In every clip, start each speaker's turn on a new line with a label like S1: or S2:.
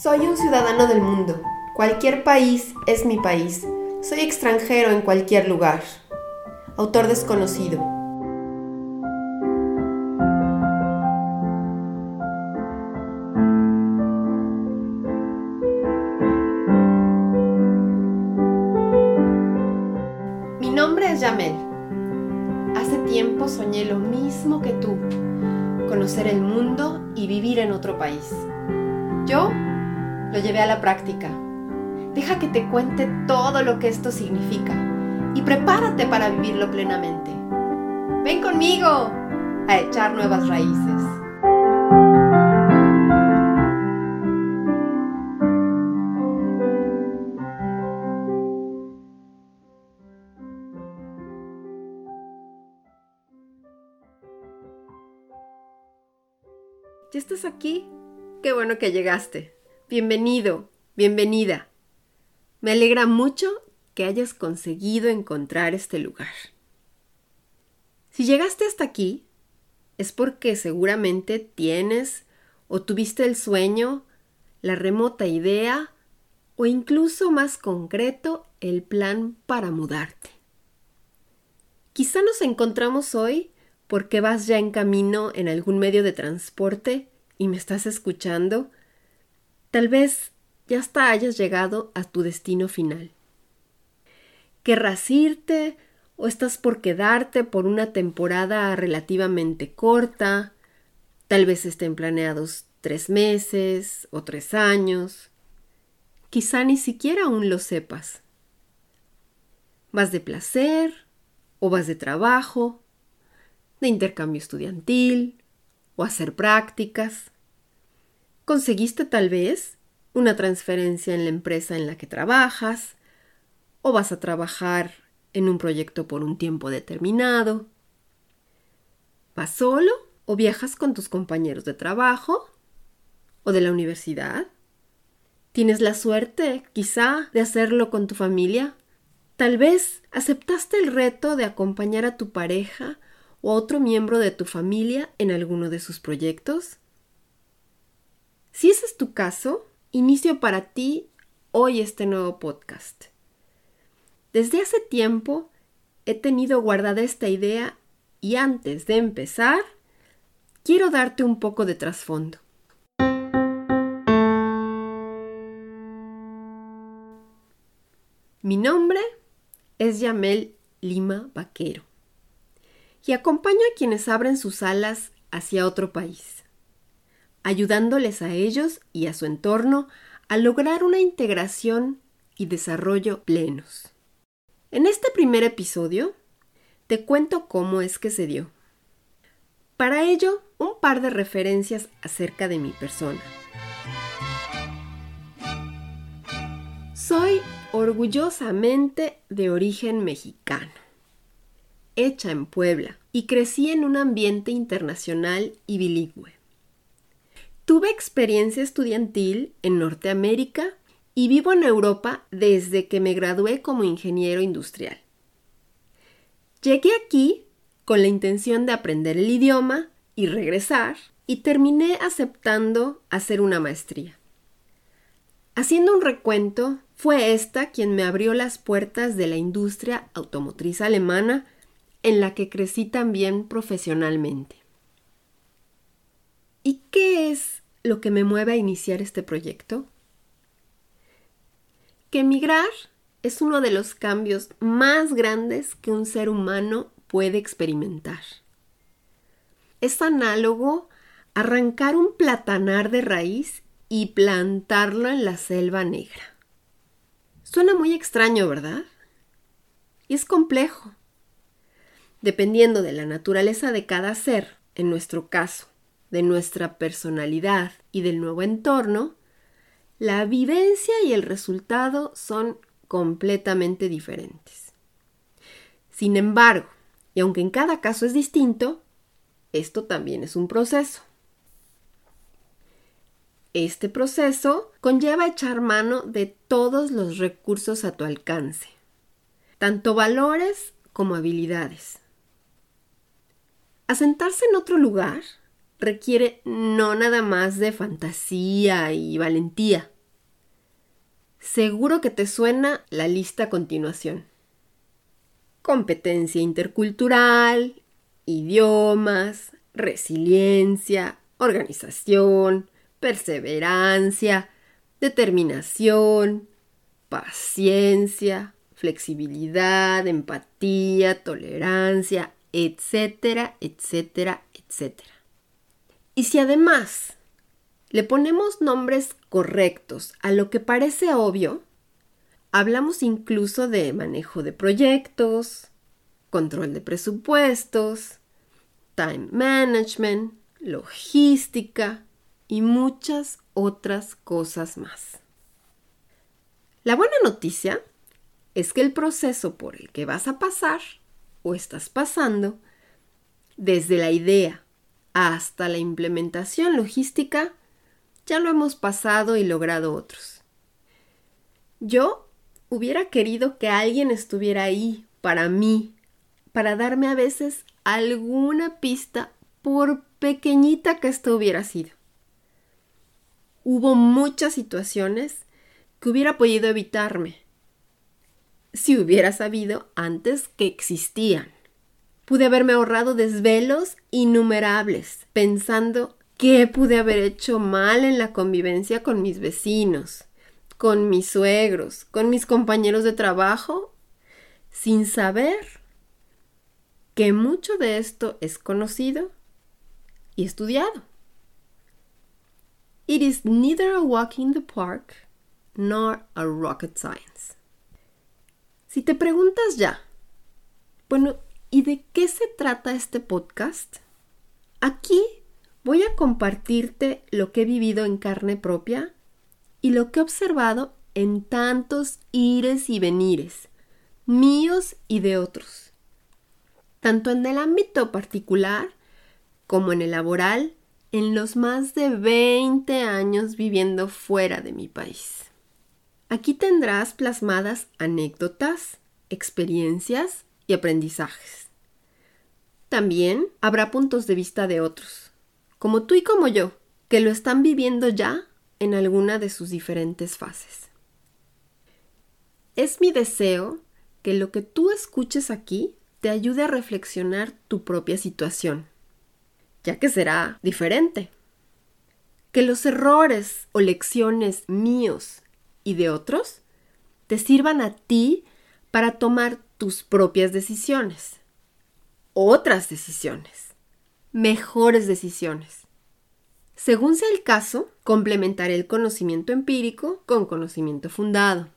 S1: Soy un ciudadano del mundo. Cualquier país es mi país. Soy extranjero en cualquier lugar. Autor desconocido. Mi nombre es Yamel. Hace tiempo soñé lo mismo que tú, conocer el mundo y vivir en otro país. Yo lo llevé a la práctica. Deja que te cuente todo lo que esto significa y prepárate para vivirlo plenamente. Ven conmigo a echar nuevas raíces. ¿Ya estás aquí? Qué bueno que llegaste. Bienvenido, bienvenida. Me alegra mucho que hayas conseguido encontrar este lugar. Si llegaste hasta aquí, es porque seguramente tienes o tuviste el sueño, la remota idea o incluso más concreto el plan para mudarte. Quizá nos encontramos hoy porque vas ya en camino en algún medio de transporte y me estás escuchando Tal vez ya hasta hayas llegado a tu destino final. Querrás irte o estás por quedarte por una temporada relativamente corta, tal vez estén planeados tres meses o tres años, quizá ni siquiera aún lo sepas. ¿Vas de placer o vas de trabajo, de intercambio estudiantil o hacer prácticas? ¿Conseguiste tal vez una transferencia en la empresa en la que trabajas? ¿O vas a trabajar en un proyecto por un tiempo determinado? ¿Vas solo o viajas con tus compañeros de trabajo? ¿O de la universidad? ¿Tienes la suerte, quizá, de hacerlo con tu familia? Tal vez aceptaste el reto de acompañar a tu pareja o a otro miembro de tu familia en alguno de sus proyectos. Si ese es tu caso, inicio para ti hoy este nuevo podcast. Desde hace tiempo he tenido guardada esta idea y antes de empezar, quiero darte un poco de trasfondo. Mi nombre es Yamel Lima Vaquero y acompaño a quienes abren sus alas hacia otro país ayudándoles a ellos y a su entorno a lograr una integración y desarrollo plenos. En este primer episodio te cuento cómo es que se dio. Para ello, un par de referencias acerca de mi persona. Soy orgullosamente de origen mexicano, hecha en Puebla, y crecí en un ambiente internacional y bilingüe. Tuve experiencia estudiantil en Norteamérica y vivo en Europa desde que me gradué como ingeniero industrial. Llegué aquí con la intención de aprender el idioma y regresar y terminé aceptando hacer una maestría. Haciendo un recuento, fue esta quien me abrió las puertas de la industria automotriz alemana en la que crecí también profesionalmente. ¿Y qué es lo que me mueve a iniciar este proyecto? Que emigrar es uno de los cambios más grandes que un ser humano puede experimentar. Es análogo a arrancar un platanar de raíz y plantarlo en la selva negra. Suena muy extraño, ¿verdad? Y es complejo. Dependiendo de la naturaleza de cada ser, en nuestro caso, de nuestra personalidad y del nuevo entorno, la vivencia y el resultado son completamente diferentes. Sin embargo, y aunque en cada caso es distinto, esto también es un proceso. Este proceso conlleva echar mano de todos los recursos a tu alcance, tanto valores como habilidades. Asentarse en otro lugar requiere no nada más de fantasía y valentía. Seguro que te suena la lista a continuación. Competencia intercultural, idiomas, resiliencia, organización, perseverancia, determinación, paciencia, flexibilidad, empatía, tolerancia, etcétera, etcétera, etcétera. Y si además le ponemos nombres correctos a lo que parece obvio, hablamos incluso de manejo de proyectos, control de presupuestos, time management, logística y muchas otras cosas más. La buena noticia es que el proceso por el que vas a pasar o estás pasando, desde la idea hasta la implementación logística, ya lo hemos pasado y logrado otros. Yo hubiera querido que alguien estuviera ahí para mí, para darme a veces alguna pista por pequeñita que esto hubiera sido. Hubo muchas situaciones que hubiera podido evitarme si hubiera sabido antes que existían. Pude haberme ahorrado desvelos innumerables pensando qué pude haber hecho mal en la convivencia con mis vecinos, con mis suegros, con mis compañeros de trabajo, sin saber que mucho de esto es conocido y estudiado. It is neither a walk in the park nor a rocket science. Si te preguntas ya, bueno, ¿Y de qué se trata este podcast? Aquí voy a compartirte lo que he vivido en carne propia y lo que he observado en tantos ires y venires, míos y de otros, tanto en el ámbito particular como en el laboral, en los más de 20 años viviendo fuera de mi país. Aquí tendrás plasmadas anécdotas, experiencias y aprendizajes. También habrá puntos de vista de otros, como tú y como yo, que lo están viviendo ya en alguna de sus diferentes fases. Es mi deseo que lo que tú escuches aquí te ayude a reflexionar tu propia situación, ya que será diferente. Que los errores o lecciones míos y de otros te sirvan a ti para tomar tus propias decisiones, otras decisiones, mejores decisiones. Según sea el caso, complementaré el conocimiento empírico con conocimiento fundado,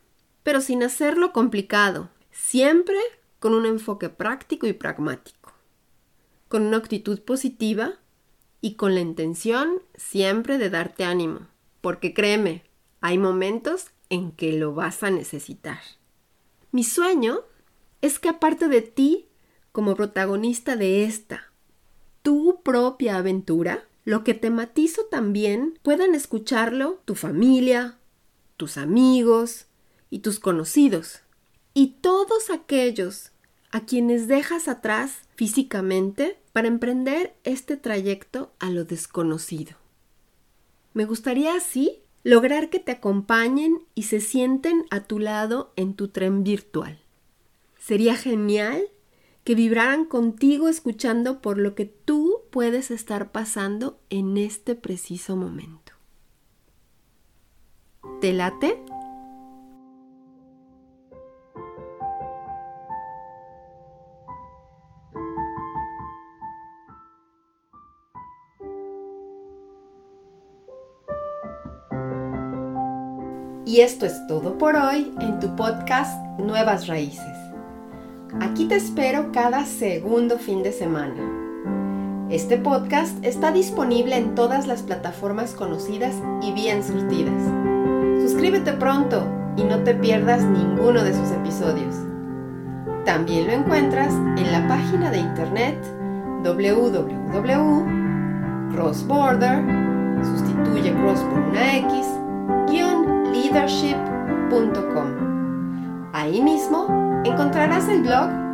S1: pero sin hacerlo complicado, siempre con un enfoque práctico y pragmático, con una actitud positiva y con la intención siempre de darte ánimo, porque créeme, hay momentos en que lo vas a necesitar. Mi sueño es que aparte de ti, como protagonista de esta, tu propia aventura, lo que te matizo también puedan escucharlo tu familia, tus amigos y tus conocidos, y todos aquellos a quienes dejas atrás físicamente para emprender este trayecto a lo desconocido. Me gustaría así lograr que te acompañen y se sienten a tu lado en tu tren virtual. Sería genial que vibraran contigo escuchando por lo que tú puedes estar pasando en este preciso momento. ¿Te late? Y esto es todo por hoy en tu podcast Nuevas Raíces. Aquí te espero cada segundo fin de semana. Este podcast está disponible en todas las plataformas conocidas y bien surtidas. Suscríbete pronto y no te pierdas ninguno de sus episodios. También lo encuentras en la página de internet www.crossborder, sustituye cross por una X, leadership.com. Ahí mismo encontrarás el blog